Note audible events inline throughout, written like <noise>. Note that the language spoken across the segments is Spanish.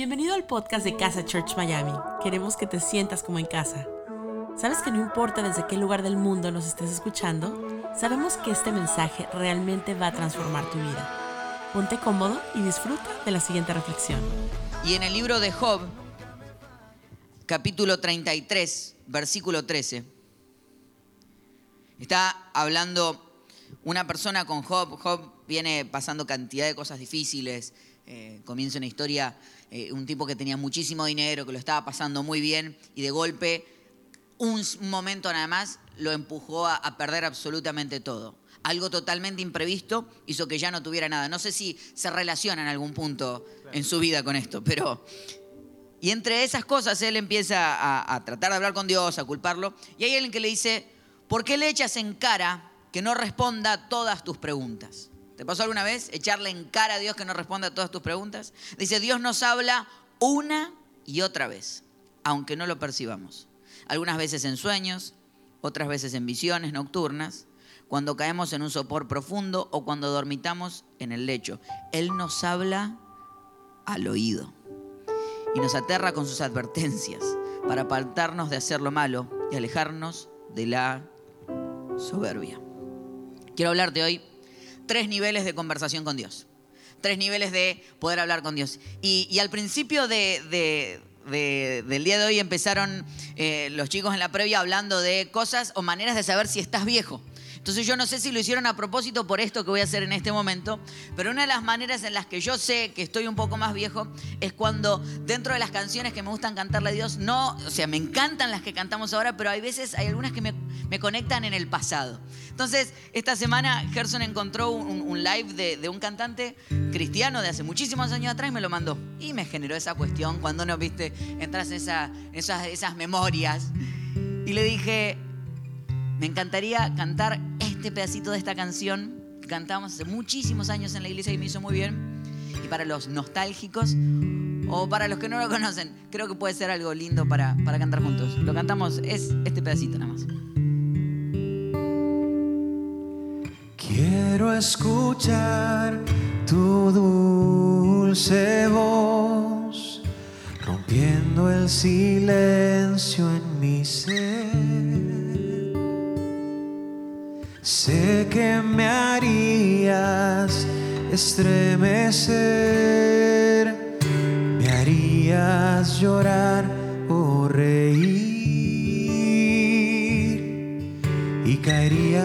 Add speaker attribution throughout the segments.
Speaker 1: Bienvenido al podcast de Casa Church Miami. Queremos que te sientas como en casa. ¿Sabes que no importa desde qué lugar del mundo nos estés escuchando? Sabemos que este mensaje realmente va a transformar tu vida. Ponte cómodo y disfruta de la siguiente reflexión.
Speaker 2: Y en el libro de Job, capítulo 33, versículo 13, está hablando una persona con Job. Job viene pasando cantidad de cosas difíciles. Eh, comienza una historia eh, un tipo que tenía muchísimo dinero, que lo estaba pasando muy bien y de golpe, un momento nada más, lo empujó a, a perder absolutamente todo. Algo totalmente imprevisto hizo que ya no tuviera nada. No sé si se relaciona en algún punto en su vida con esto, pero... Y entre esas cosas él empieza a, a tratar de hablar con Dios, a culparlo, y hay alguien que le dice, ¿por qué le echas en cara que no responda a todas tus preguntas? ¿Te pasó alguna vez echarle en cara a Dios que no responda a todas tus preguntas? Dice, Dios nos habla una y otra vez, aunque no lo percibamos. Algunas veces en sueños, otras veces en visiones nocturnas, cuando caemos en un sopor profundo o cuando dormitamos en el lecho. Él nos habla al oído y nos aterra con sus advertencias para apartarnos de hacer lo malo y alejarnos de la soberbia. Quiero hablarte hoy tres niveles de conversación con Dios. Tres niveles de poder hablar con Dios. Y, al principio del día de hoy empezaron eh, los chicos en la previa hablando de cosas o maneras de saber si estás viejo. Entonces yo no sé si lo hicieron a propósito por esto que voy a hacer en este momento, pero una de las maneras en las que yo sé que estoy un poco más viejo es cuando dentro de las canciones que me gustan cantarle a Dios, no, o sea, me encantan las que cantamos ahora, pero hay veces, hay algunas que me, conectan en el pasado. Entonces, esta semana Gerson encontró un, live de, un cantante cristiano de hace muchísimos años atrás y me lo mandó. Y me generó esa cuestión cuando no, viste, entras en esa, esas, esas memorias. Y le dije, me encantaría cantar este pedacito de esta canción que cantamos hace muchísimos años en la iglesia y me hizo muy bien. Y para los nostálgicos o para los que no lo conocen, creo que puede ser algo lindo para, para cantar juntos. Lo cantamos, es este pedacito nada más.
Speaker 3: Quiero escuchar tu dulce voz, rompiendo el silencio en mi ser Sé que me harías estremecer, me harías llorar o reír y caería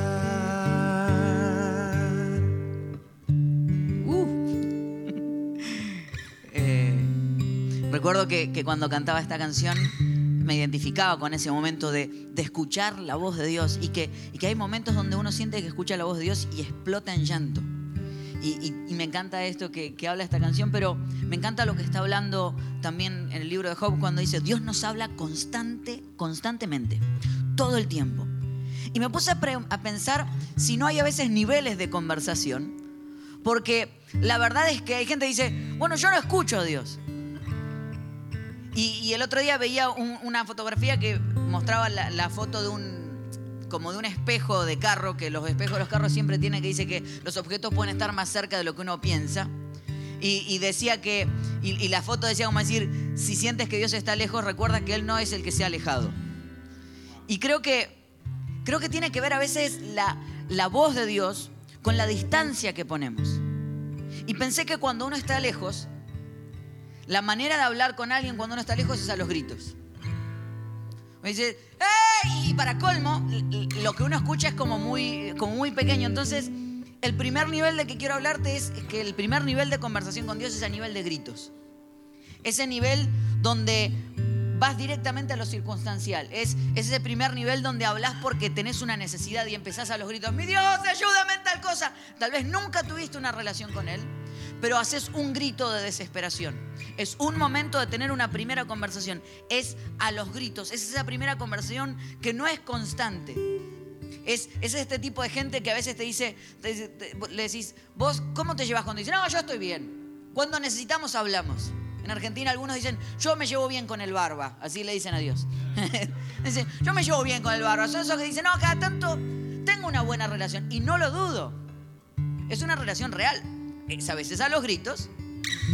Speaker 2: Recuerdo que, cuando cantaba esta canción me identificaba con ese momento de, escuchar la voz de Dios y que, que, hay momentos donde uno siente que escucha la voz de Dios y explota en llanto. Y, me encanta esto que, que, habla esta canción, pero me encanta lo que está hablando también en el libro de Job cuando dice, Dios nos habla constante, constantemente, todo el tiempo. Y me puse a, a pensar si no hay a veces niveles de conversación, porque la verdad es que hay gente que dice, bueno, yo no escucho a Dios. Y, el otro día veía una fotografía que mostraba la, foto de un como de un espejo de carro, que los espejos de los carros siempre tienen que dice que los objetos pueden estar más cerca de lo que uno piensa. Y, decía que, y, la foto decía como decir, si sientes que Dios está lejos, recuerda que Él no es el que se ha alejado. Y creo que, creo que tiene que ver a veces la, la voz de Dios con la distancia que ponemos. Y pensé que cuando uno está lejos, la manera de hablar con alguien cuando uno está lejos es a los gritos. Me dice, ¡Ey! Y para colmo, lo que uno escucha es como muy, como muy pequeño. Entonces, el primer nivel de que quiero hablarte es que el primer nivel de conversación con Dios es a nivel de gritos. Ese nivel donde vas directamente a lo circunstancial. Es, es ese primer nivel donde hablas porque tenés una necesidad y empezás a los gritos, mi Dios, ayúdame tal cosa. Tal vez nunca tuviste una relación con Él, pero haces un grito de desesperación. Es un momento de tener una primera conversación. Es a los gritos. Es esa primera conversación que no es constante. Es, es este tipo de gente que a veces te dice, le decís, vos, ¿cómo te llevas cuando dice, no, yo estoy bien? Cuando necesitamos, hablamos. En Argentina algunos dicen, yo me llevo bien con el barba. Así le dicen a Dios. <laughs> dicen, yo me llevo bien con el barba. Son esos que dicen, no, cada tanto tengo una buena relación. Y no lo dudo. Es una relación real. Es a veces a los gritos.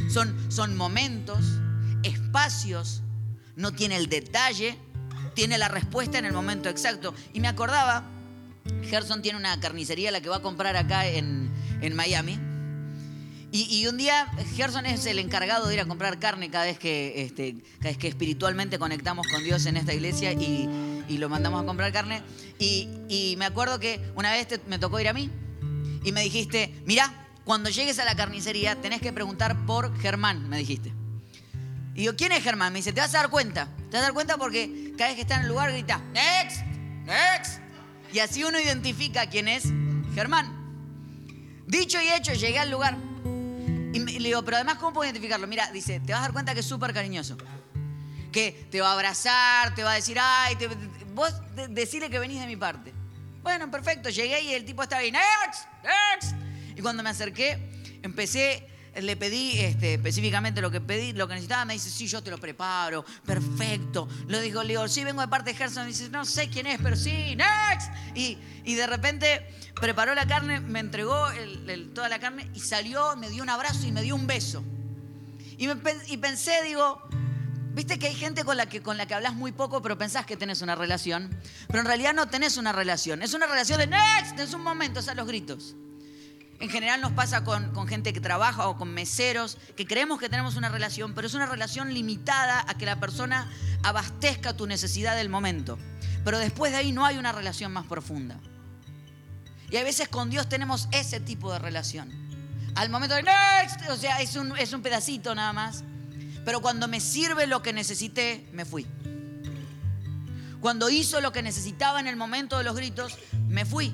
Speaker 2: Son, son momentos, espacios. No tiene el detalle. Tiene la respuesta en el momento exacto. Y me acordaba, Gerson tiene una carnicería la que va a comprar acá en, en Miami. Y, un día Gerson es el encargado de ir a comprar carne cada vez que, este, cada vez que espiritualmente conectamos con Dios en esta iglesia y, lo mandamos a comprar carne. Y, me acuerdo que una vez me tocó ir a mí y me dijiste, mira, cuando llegues a la carnicería tenés que preguntar por Germán, me dijiste. Y yo, ¿quién es Germán? Me dice, te vas a dar cuenta. Te vas a dar cuenta porque cada vez que está en el lugar grita, next, next. Y así uno identifica quién es Germán. Dicho y hecho, llegué al lugar. Y le digo, pero además, ¿cómo puedo identificarlo? Mira, dice, te vas a dar cuenta que es súper cariñoso. Que te va a abrazar, te va a decir, ay, vos decirle que venís de mi parte. Bueno, perfecto, llegué y el tipo estaba ahí, next, next. Y cuando me acerqué, empecé le pedí este, específicamente lo que pedí, lo que necesitaba, me dice, sí, yo te lo preparo, perfecto. Lo dijo, le digo, sí, vengo de parte de Gerson, me dice, no sé quién es, pero sí, next. Y, y de repente preparó la carne, me entregó toda la carne y salió, me dio un abrazo y me dio un beso. Y, y pensé, digo, Viste que hay gente con la que, con la que hablas muy poco, pero pensás que tenés una relación. Pero en realidad no tenés una relación. Es una relación de next, es un momento, es a los gritos. En general nos pasa con, gente que trabaja o con meseros, que creemos que tenemos una relación, pero es una relación limitada a que la persona abastezca tu necesidad del momento. Pero después de ahí no hay una relación más profunda. Y a veces con Dios tenemos ese tipo de relación. Al momento de next, o sea, es un, es un pedacito nada más. Pero cuando me sirve lo que necesité, me fui. Cuando hizo lo que necesitaba en el momento de los gritos, me fui.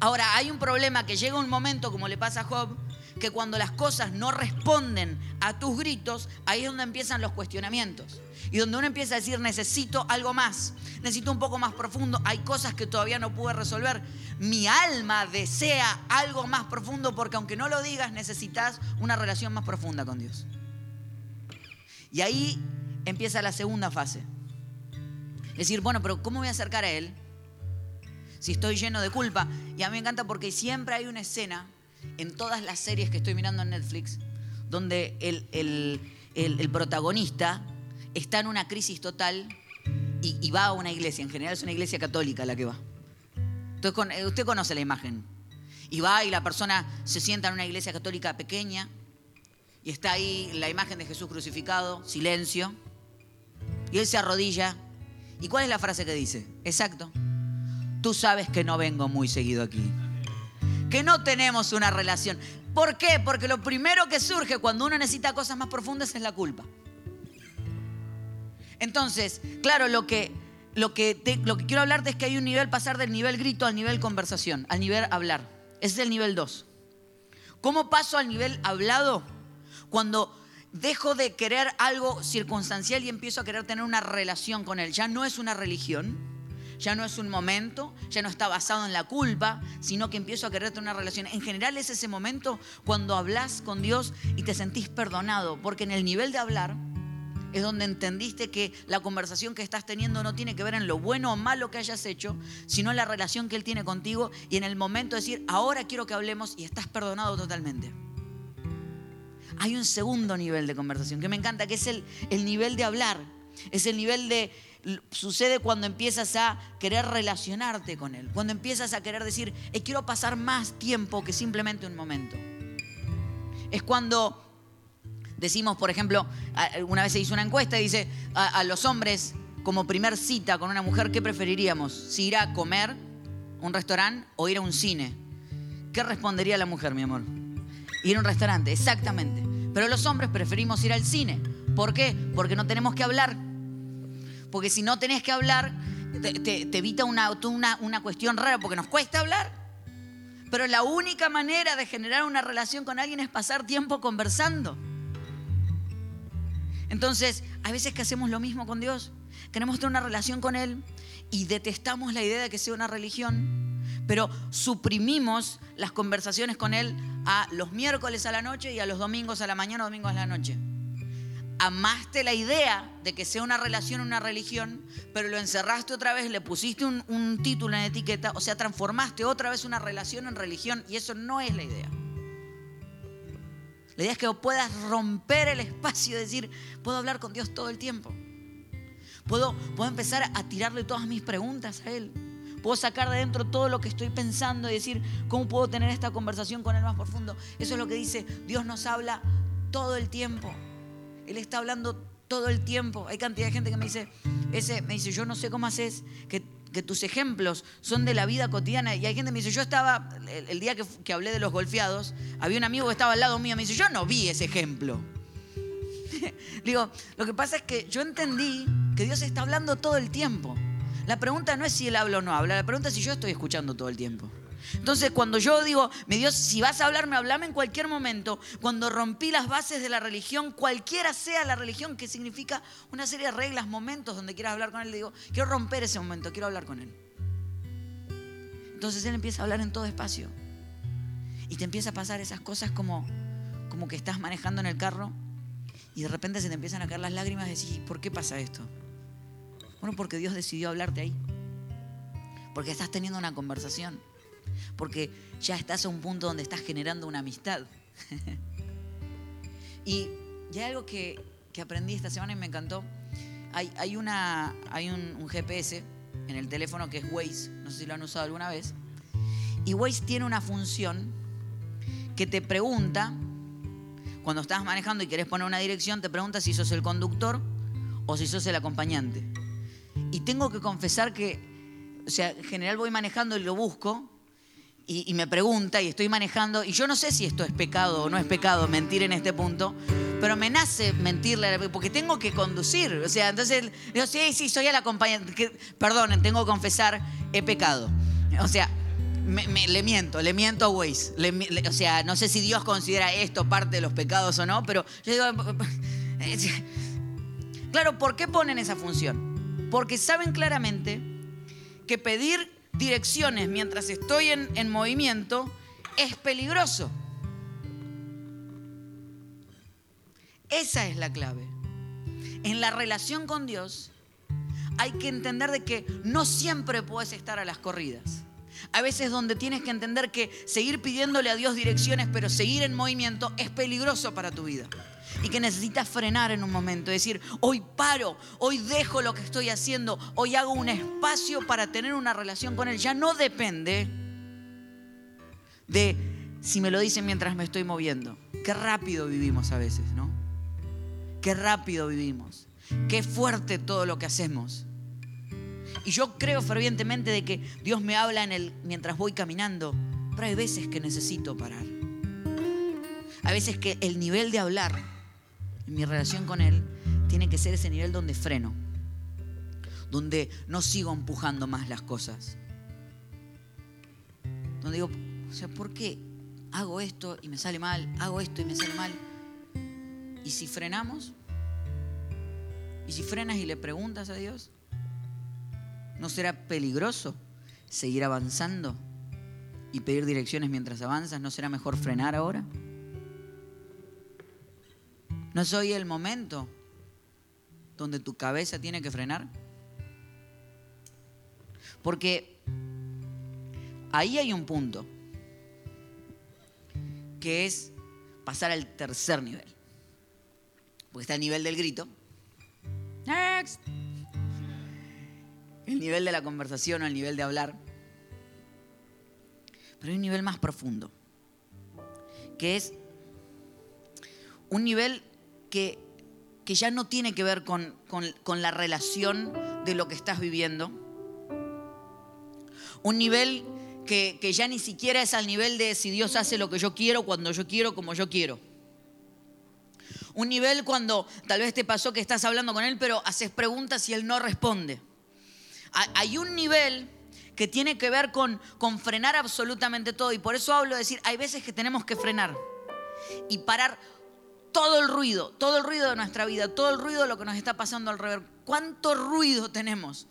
Speaker 2: Ahora, hay un problema que llega un momento, como le pasa a Job, que cuando las cosas no responden a tus gritos, ahí es donde empiezan los cuestionamientos. Y donde uno empieza a decir, necesito algo más, necesito un poco más profundo, hay cosas que todavía no pude resolver. Mi alma desea algo más profundo porque aunque no lo digas, necesitas una relación más profunda con Dios. Y ahí empieza la segunda fase. Es decir, bueno, pero ¿cómo voy a acercar a Él? Si estoy lleno de culpa. Y a mí me encanta porque siempre hay una escena en todas las series que estoy mirando en Netflix donde el, protagonista está en una crisis total y, va a una iglesia. En general es una iglesia católica la que va. Entonces, eh, usted conoce la imagen. Y va y la persona se sienta en una iglesia católica pequeña y está ahí la imagen de Jesús crucificado, silencio. Y él se arrodilla. ¿Y cuál es la frase que dice? Exacto tú sabes que no vengo muy seguido aquí. Que no tenemos una relación. ¿Por qué? Porque lo primero que surge cuando uno necesita cosas más profundas es la culpa. Entonces, claro, lo que, lo que, lo que quiero hablarte es que hay un nivel pasar del nivel grito al nivel conversación, al nivel hablar. Es el nivel 2. ¿Cómo paso al nivel hablado? Cuando dejo de querer algo circunstancial y empiezo a querer tener una relación con él. Ya no es una religión, ya no es un momento, ya no está basado en la culpa, sino que empiezo a quererte una relación. En general es ese momento cuando hablas con Dios y te sentís perdonado, porque en el nivel de hablar es donde entendiste que la conversación que estás teniendo no tiene que ver en lo bueno o malo que hayas hecho, sino en la relación que Él tiene contigo y en el momento de decir, ahora quiero que hablemos y estás perdonado totalmente. Hay un segundo nivel de conversación que me encanta, que es el, el nivel de hablar, es el nivel de sucede cuando empiezas a querer relacionarte con Él, cuando empiezas a querer decir, quiero pasar más tiempo que simplemente un momento. Es cuando decimos, por ejemplo, una vez se hizo una encuesta y dice a, los hombres como primer cita con una mujer, ¿qué preferiríamos? Si ir a comer, un restaurante o ir a un cine. ¿Qué respondería la mujer, mi amor? Ir a un restaurante, exactamente. Pero los hombres preferimos ir al cine. ¿Por qué? Porque no tenemos que hablar porque si no tenés que hablar, te, evita una, una, una cuestión rara porque nos cuesta hablar. Pero la única manera de generar una relación con alguien es pasar tiempo conversando. Entonces, hay veces que hacemos lo mismo con Dios. Queremos tener una relación con Él y detestamos la idea de que sea una religión, pero suprimimos las conversaciones con Él a los miércoles a la noche y a los domingos a la mañana o domingos a la noche. Amaste la idea de que sea una relación, una religión, pero lo encerraste otra vez, le pusiste un, título en etiqueta, o sea, transformaste otra vez una relación en religión y eso no es la idea. La idea es que puedas romper el espacio y decir, puedo hablar con Dios todo el tiempo. Puedo, puedo empezar a tirarle todas mis preguntas a Él. Puedo sacar de dentro todo lo que estoy pensando y decir, ¿cómo puedo tener esta conversación con Él más profundo? Eso es lo que dice, Dios nos habla todo el tiempo. Él está hablando todo el tiempo. Hay cantidad de gente que me dice, ese, me dice, yo no sé cómo haces que que tus ejemplos son de la vida cotidiana. Y hay gente que me dice, yo estaba, el, día que, hablé de los golfeados, había un amigo que estaba al lado mío, me dice, yo no vi ese ejemplo. <laughs> Digo, lo que pasa es que yo entendí que Dios está hablando todo el tiempo. La pregunta no es si Él habla o no habla, la pregunta es si yo estoy escuchando todo el tiempo. Entonces, cuando yo digo, mi Dios, si vas a hablarme, hablame en cualquier momento. Cuando rompí las bases de la religión, cualquiera sea la religión, que significa una serie de reglas, momentos donde quieras hablar con Él, digo, quiero romper ese momento, quiero hablar con Él. Entonces Él empieza a hablar en todo espacio. Y te empieza a pasar esas cosas como, como que estás manejando en el carro y de repente se te empiezan a caer las lágrimas y decís, ¿por qué pasa esto? Bueno, porque Dios decidió hablarte ahí. Porque estás teniendo una conversación porque ya estás a un punto donde estás generando una amistad. <laughs> y ya algo que, aprendí esta semana y me encantó. Hay, una, hay un, GPS en el teléfono que es Waze, no sé si lo han usado alguna vez. Y Waze tiene una función que te pregunta, cuando estás manejando y querés poner una dirección, te pregunta si sos el conductor o si sos el acompañante. Y tengo que confesar que, o sea, en general voy manejando y lo busco, y, me pregunta y estoy manejando, y yo no sé si esto es pecado o no es pecado mentir en este punto, pero me nace mentirle, porque tengo que conducir. O sea, entonces digo, sí, sí, soy el acompañante. Perdonen, tengo que confesar, he pecado. O sea, le miento, le miento a Waze. o sea, no sé si Dios considera esto parte de los pecados o no, pero yo digo, <laughs> claro, ¿por qué ponen esa función? Porque saben claramente que pedir direcciones mientras estoy en, movimiento es peligroso. Esa es la clave. En la relación con Dios hay que entender de que no siempre puedes estar a las corridas. A veces donde tienes que entender que seguir pidiéndole a Dios direcciones pero seguir en movimiento es peligroso para tu vida y que necesitas frenar en un momento, decir, hoy paro, hoy dejo lo que estoy haciendo, hoy hago un espacio para tener una relación con Él. Ya no depende de si me lo dicen mientras me estoy moviendo. Qué rápido vivimos a veces, ¿no? Qué rápido vivimos. Qué fuerte todo lo que hacemos. Y yo creo fervientemente de que Dios me habla en el, mientras voy caminando, pero hay veces que necesito parar. Hay veces que el nivel de hablar mi relación con Él tiene que ser ese nivel donde freno, donde no sigo empujando más las cosas. Donde digo, o sea, ¿por qué hago esto y me sale mal? Hago esto y me sale mal. ¿Y si frenamos? ¿Y si frenas y le preguntas a Dios? ¿No será peligroso seguir avanzando y pedir direcciones mientras avanzas? ¿No será mejor frenar ahora? ¿No es hoy el momento donde tu cabeza tiene que frenar? Porque ahí hay un punto que es pasar al tercer nivel. Porque está el nivel del grito. Next. El nivel de la conversación o el nivel de hablar. Pero hay un nivel más profundo. Que es un nivel que, ya no tiene que ver con, la relación de lo que estás viviendo. Un nivel que, que, ya ni siquiera es al nivel de si Dios hace lo que yo quiero, cuando yo quiero, como yo quiero. Un nivel cuando tal vez te pasó que estás hablando con Él, pero haces preguntas y Él no responde. Hay un nivel que tiene que ver con, con frenar absolutamente todo. Y por eso hablo de decir, hay veces que tenemos que frenar y parar todo el ruido, todo el ruido de nuestra vida, todo el ruido de lo que nos está pasando alrededor. ¿Cuánto ruido tenemos?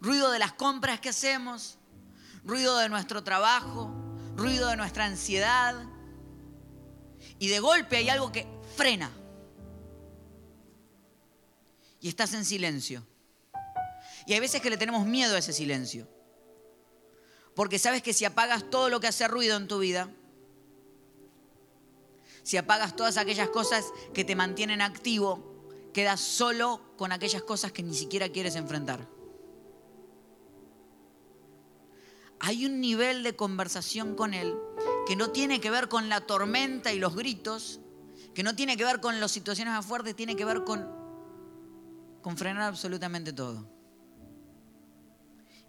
Speaker 2: Ruido de las compras que hacemos, ruido de nuestro trabajo, ruido de nuestra ansiedad. Y de golpe hay algo que frena. Y estás en silencio. Y hay veces que le tenemos miedo a ese silencio. Porque sabes que si apagas todo lo que hace ruido en tu vida, si apagas todas aquellas cosas que te mantienen activo, quedas solo con aquellas cosas que ni siquiera quieres enfrentar. Hay un nivel de conversación con Él que no tiene que ver con la tormenta y los gritos, que no tiene que ver con las situaciones más fuertes, tiene que ver con, con frenar absolutamente todo.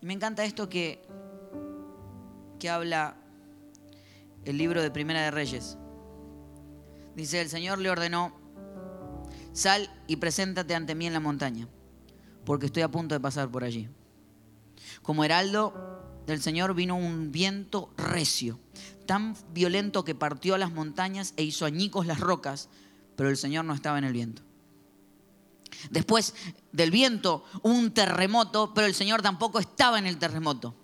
Speaker 2: Y me encanta esto que, que habla el libro de Primera de Reyes. Dice, el Señor le ordenó, sal y preséntate ante mí en la montaña, porque estoy a punto de pasar por allí. Como heraldo del Señor vino un viento recio, tan violento que partió las montañas e hizo añicos las rocas, pero el Señor no estaba en el viento. Después del viento un terremoto, pero el Señor tampoco estaba en el terremoto.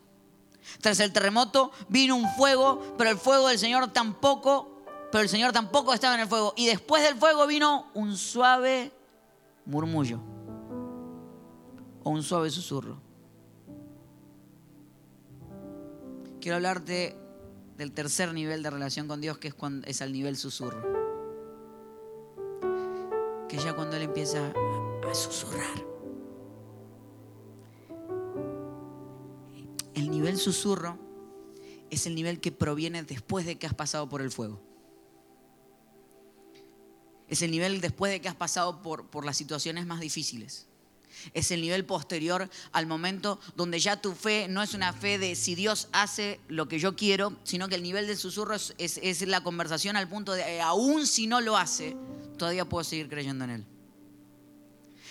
Speaker 2: Tras el terremoto vino un fuego, pero el fuego del Señor tampoco pero el Señor tampoco estaba en el fuego. Y después del fuego vino un suave murmullo o un suave susurro. Quiero hablarte del tercer nivel de relación con Dios, que es, cuando, es al nivel susurro. Que ya cuando Él empieza a susurrar. El nivel susurro es el nivel que proviene después de que has pasado por el fuego. Es el nivel después de que has pasado por, por las situaciones más difíciles. Es el nivel posterior al momento donde ya tu fe no es una fe de si Dios hace lo que yo quiero, sino que el nivel del susurro es, es, la conversación al punto de, eh, aún si no lo hace, todavía puedo seguir creyendo en Él.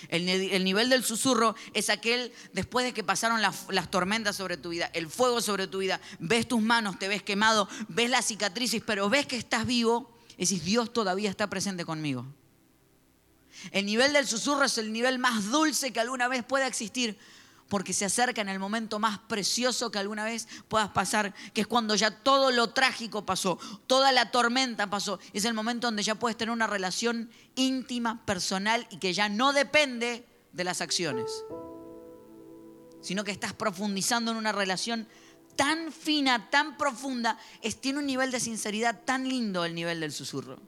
Speaker 2: El, el, nivel del susurro es aquel después de que pasaron las, las, tormentas sobre tu vida, el fuego sobre tu vida, ves tus manos, te ves quemado, ves las cicatrices, pero ves que estás vivo es decir, Dios todavía está presente conmigo. El nivel del susurro es el nivel más dulce que alguna vez pueda existir, porque se acerca en el momento más precioso que alguna vez puedas pasar, que es cuando ya todo lo trágico pasó, toda la tormenta pasó. Es el momento donde ya puedes tener una relación íntima, personal y que ya no depende de las acciones, sino que estás profundizando en una relación tan fina, tan profunda, es, tiene un nivel de sinceridad tan lindo el nivel del susurro.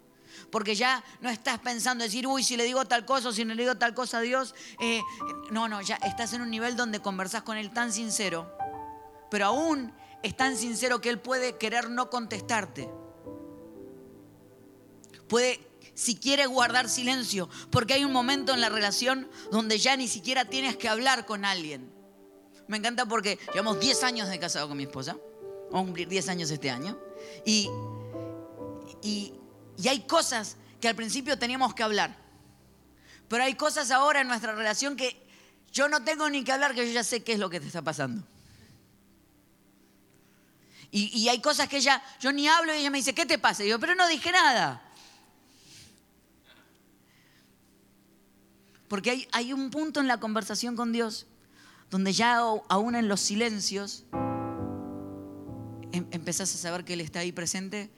Speaker 2: Porque ya no estás pensando decir, uy, si le digo tal cosa o si no le digo tal cosa a Dios. Eh, no, no, ya estás en un nivel donde conversas con Él tan sincero. Pero aún es tan sincero que Él puede querer no contestarte. Puede, si quiere, guardar silencio. Porque hay un momento en la relación donde ya ni siquiera tienes que hablar con alguien me encanta porque llevamos 10 años de casado con mi esposa. Vamos a cumplir 10 años este año. Y, y, hay cosas que al principio teníamos que hablar. Pero hay cosas ahora en nuestra relación que yo no tengo ni que hablar, que yo ya sé qué es lo que te está pasando. Y, y, hay cosas que ella, yo ni hablo y ella me dice, ¿qué te pasa? Y yo, pero no dije nada. Porque hay, hay un punto en la conversación con Dios donde ya aún en los silencios em, empezás a saber que Él está ahí presente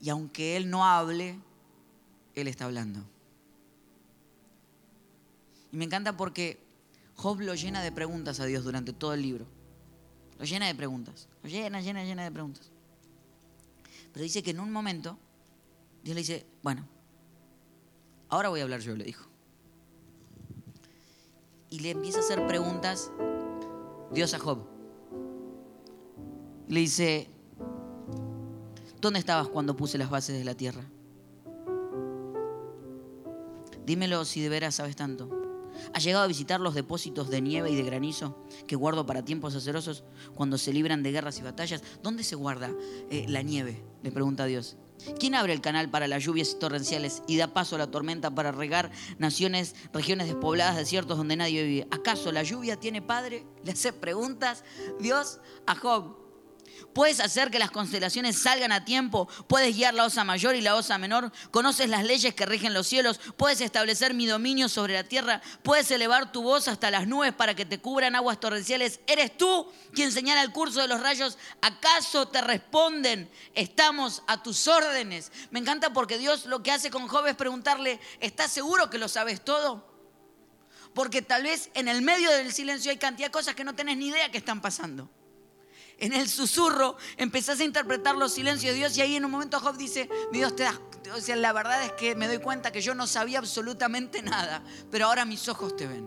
Speaker 2: y aunque Él no hable, Él está hablando. Y me encanta porque Job lo llena de preguntas a Dios durante todo el libro. Lo llena de preguntas. Lo llena, llena, llena de preguntas. Pero dice que en un momento Dios le dice, bueno, ahora voy a hablar yo, le dijo y le empieza a hacer preguntas Dios a Job. Le dice, ¿dónde estabas cuando puse las bases de la tierra? Dímelo si de veras sabes tanto. ¿Has llegado a visitar los depósitos de nieve y de granizo que guardo para tiempos acerosos cuando se libran de guerras y batallas? ¿Dónde se guarda eh, la nieve? Le pregunta Dios. ¿Quién abre el canal para las lluvias torrenciales y da paso a la tormenta para regar naciones, regiones despobladas, desiertos donde nadie vive? ¿Acaso la lluvia tiene padre? <laughs> Le hace preguntas Dios a Job. Puedes hacer que las constelaciones salgan a tiempo. Puedes guiar la osa mayor y la osa menor. Conoces las leyes que rigen los cielos. Puedes establecer mi dominio sobre la tierra. Puedes elevar tu voz hasta las nubes para que te cubran aguas torrenciales. ¿Eres tú quien señala el curso de los rayos? ¿Acaso te responden? Estamos a tus órdenes. Me encanta porque Dios lo que hace con Job es preguntarle, ¿estás seguro que lo sabes todo? Porque tal vez en el medio del silencio hay cantidad de cosas que no tenés ni idea que están pasando en el susurro empezás a interpretar los silencios de Dios y ahí en un momento Job dice, mi Dios te das, o sea, la verdad es que me doy cuenta que yo no sabía absolutamente nada, pero ahora mis ojos te ven.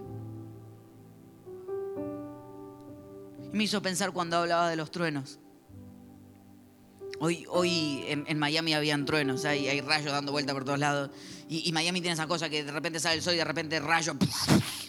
Speaker 2: Y me hizo pensar cuando hablaba de los truenos. Hoy, hoy en, Miami habían truenos, hay, rayos dando vuelta por todos lados. Y, Miami tiene esa cosa que de repente sale el sol y de repente rayo.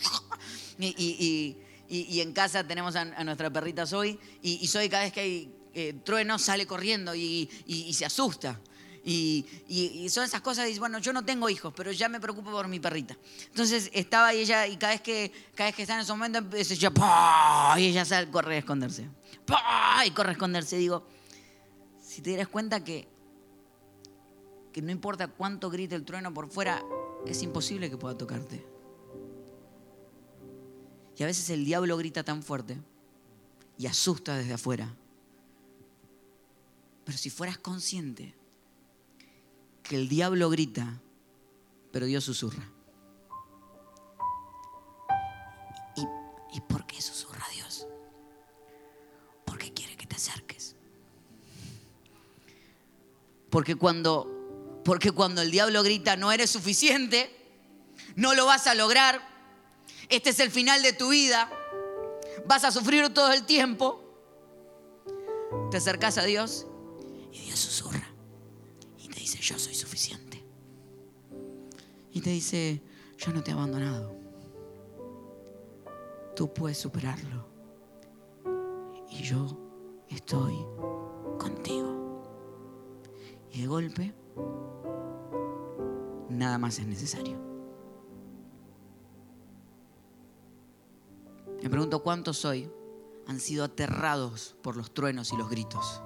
Speaker 2: <laughs> y, y, en casa tenemos a, nuestra perrita Zoe y, Zoe cada vez que hay eh, sale corriendo y, se asusta. Y, son esas cosas, dice, bueno, yo no tengo hijos, pero ya me preocupo por mi perrita. Entonces estaba y ella, y cada vez que, cada vez que está en ese momento, empieza y ella sale, corre a esconderse. Y corre a esconderse. Digo, si te dieras cuenta que, que no importa cuánto grite el trueno por fuera, es imposible que pueda tocarte. Y a veces el diablo grita tan fuerte y asusta desde afuera. Pero si fueras consciente que el diablo grita, pero Dios susurra. ¿Y, por qué susurra Dios? Porque quiere que te acerques. Porque cuando, porque cuando el diablo grita no eres suficiente, no lo vas a lograr, este es el final de tu vida, vas a sufrir todo el tiempo, te acercas a Dios y Dios susurra y te dice, yo soy suficiente. Y te dice, yo no te he abandonado. Tú puedes superarlo. Y yo estoy contigo. Y de golpe, nada más es necesario. Me pregunto cuántos hoy han sido aterrados por los truenos y los gritos.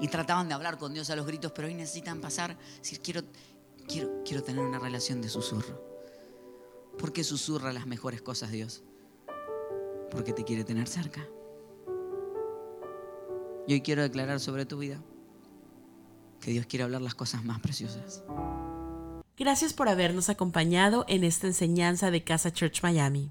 Speaker 2: Y trataban de hablar con Dios a los gritos, pero hoy necesitan pasar, decir, quiero, quiero, quiero tener una relación de susurro. ¿Por qué susurra las mejores cosas Dios? Porque te quiere tener cerca. Y hoy quiero declarar sobre tu vida que Dios quiere hablar las cosas más preciosas.
Speaker 1: Gracias por habernos acompañado en esta enseñanza de Casa Church Miami.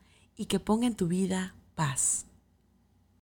Speaker 1: y que ponga en tu vida paz.